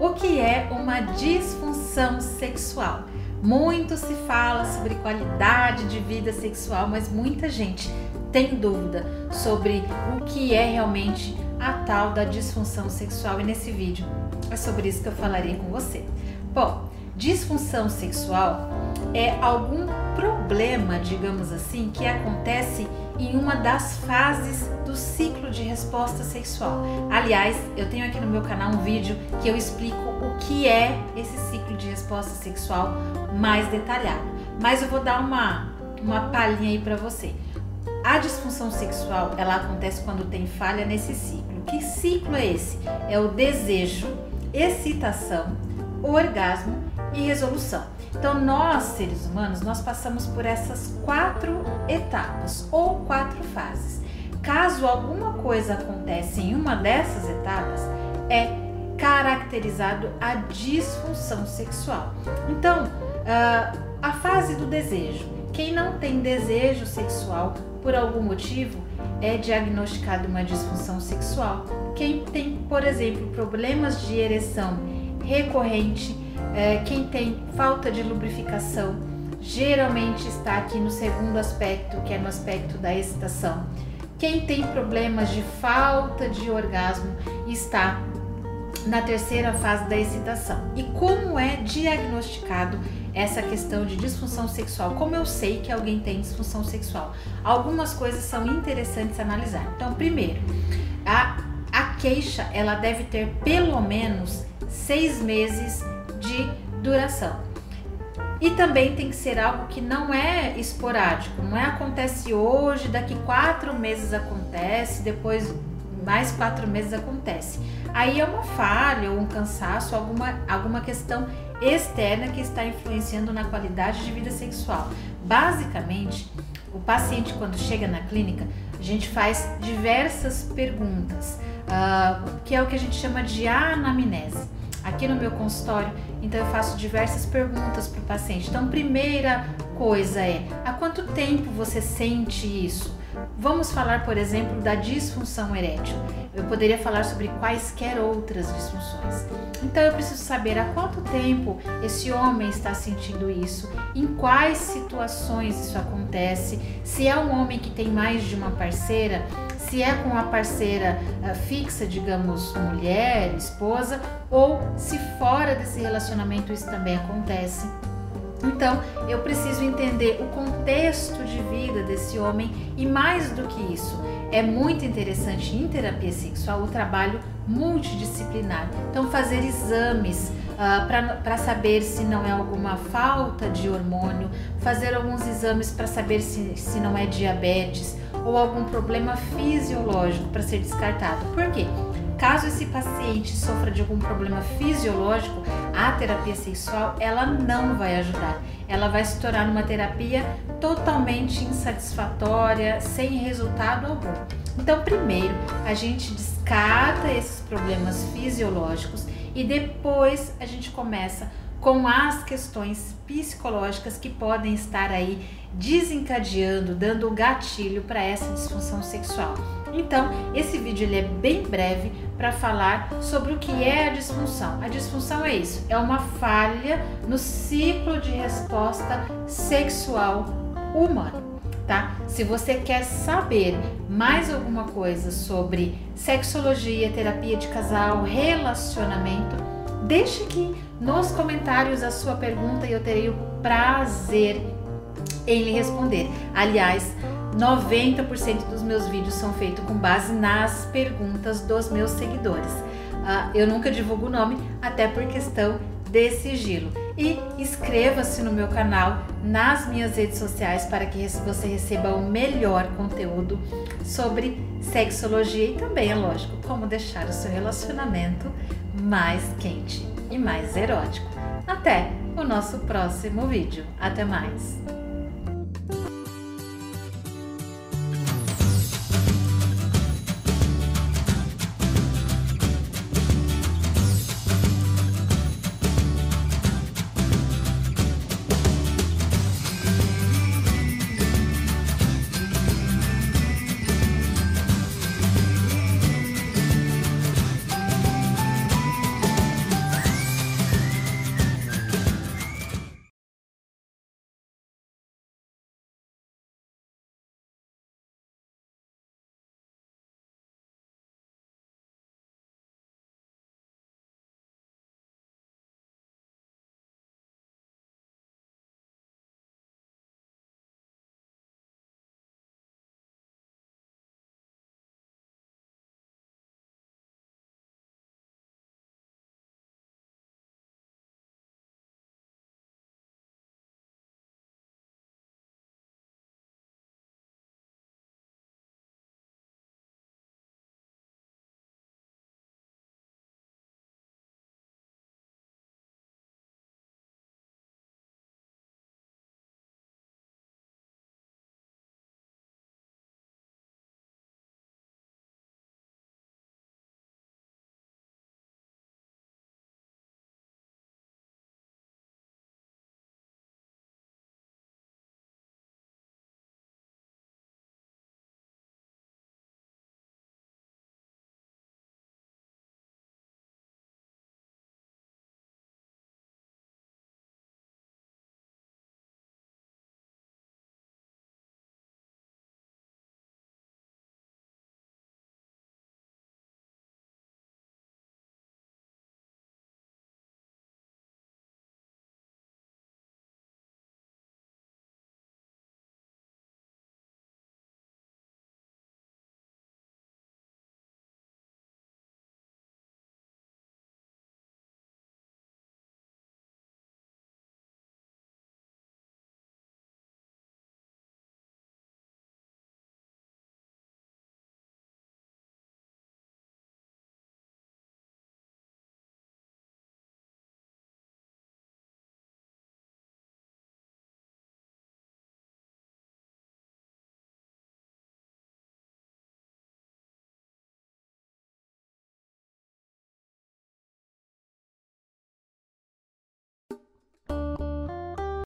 O que é uma disfunção sexual? Muito se fala sobre qualidade de vida sexual, mas muita gente tem dúvida sobre o que é realmente a tal da disfunção sexual e nesse vídeo é sobre isso que eu falarei com você. Bom, disfunção sexual é algum problema, digamos assim, que acontece em uma das fases do ciclo de resposta sexual. Aliás, eu tenho aqui no meu canal um vídeo que eu explico o que é esse ciclo de resposta sexual mais detalhado. Mas eu vou dar uma, uma palhinha aí para você. A disfunção sexual, ela acontece quando tem falha nesse ciclo. Que ciclo é esse? É o desejo, excitação, orgasmo e resolução. Então, nós, seres humanos, nós passamos por essas quatro etapas ou quatro fases. Caso alguma coisa aconteça em uma dessas etapas, é caracterizado a disfunção sexual. Então, uh, a fase do desejo. Quem não tem desejo sexual por algum motivo é diagnosticado uma disfunção sexual. Quem tem, por exemplo, problemas de ereção recorrente, é, quem tem falta de lubrificação, geralmente está aqui no segundo aspecto, que é no aspecto da excitação. Quem tem problemas de falta de orgasmo está na terceira fase da excitação. E como é diagnosticado essa questão de disfunção sexual? Como eu sei que alguém tem disfunção sexual? Algumas coisas são interessantes analisar. Então, primeiro, a, a queixa ela deve ter pelo menos seis meses de duração. E também tem que ser algo que não é esporádico, não é acontece hoje, daqui quatro meses acontece, depois mais quatro meses acontece. Aí é uma falha ou um cansaço, alguma, alguma questão externa que está influenciando na qualidade de vida sexual. Basicamente, o paciente, quando chega na clínica, a gente faz diversas perguntas, uh, que é o que a gente chama de anamnese aqui no meu consultório, então eu faço diversas perguntas para o paciente. Então, primeira coisa é: há quanto tempo você sente isso? Vamos falar, por exemplo, da disfunção erétil. Eu poderia falar sobre quaisquer outras disfunções. Então eu preciso saber há quanto tempo esse homem está sentindo isso, em quais situações isso acontece, se é um homem que tem mais de uma parceira, se é com a parceira uh, fixa, digamos, mulher, esposa, ou se fora desse relacionamento isso também acontece. Então, eu preciso entender o contexto de vida desse homem e mais do que isso, é muito interessante em terapia sexual o trabalho multidisciplinar. Então, fazer exames uh, para saber se não é alguma falta de hormônio, fazer alguns exames para saber se, se não é diabetes ou algum problema fisiológico para ser descartado. Por quê? Caso esse paciente sofra de algum problema fisiológico, a terapia sexual ela não vai ajudar. Ela vai se tornar uma terapia totalmente insatisfatória, sem resultado algum. Então, primeiro, a gente descarta esses problemas fisiológicos e depois a gente começa com as questões psicológicas que podem estar aí desencadeando, dando o gatilho para essa disfunção sexual. Então, esse vídeo ele é bem breve para falar sobre o que é a disfunção. A disfunção é isso, é uma falha no ciclo de resposta sexual humano. Tá? Se você quer saber mais alguma coisa sobre sexologia, terapia de casal, relacionamento, deixe aqui nos comentários a sua pergunta e eu terei o prazer em lhe responder. Aliás, 90% dos meus vídeos são feitos com base nas perguntas dos meus seguidores. Uh, eu nunca divulgo o nome, até por questão de sigilo. E inscreva-se no meu canal, nas minhas redes sociais, para que você receba o melhor conteúdo sobre sexologia e também, é lógico, como deixar o seu relacionamento mais quente e mais erótico. Até o nosso próximo vídeo. Até mais!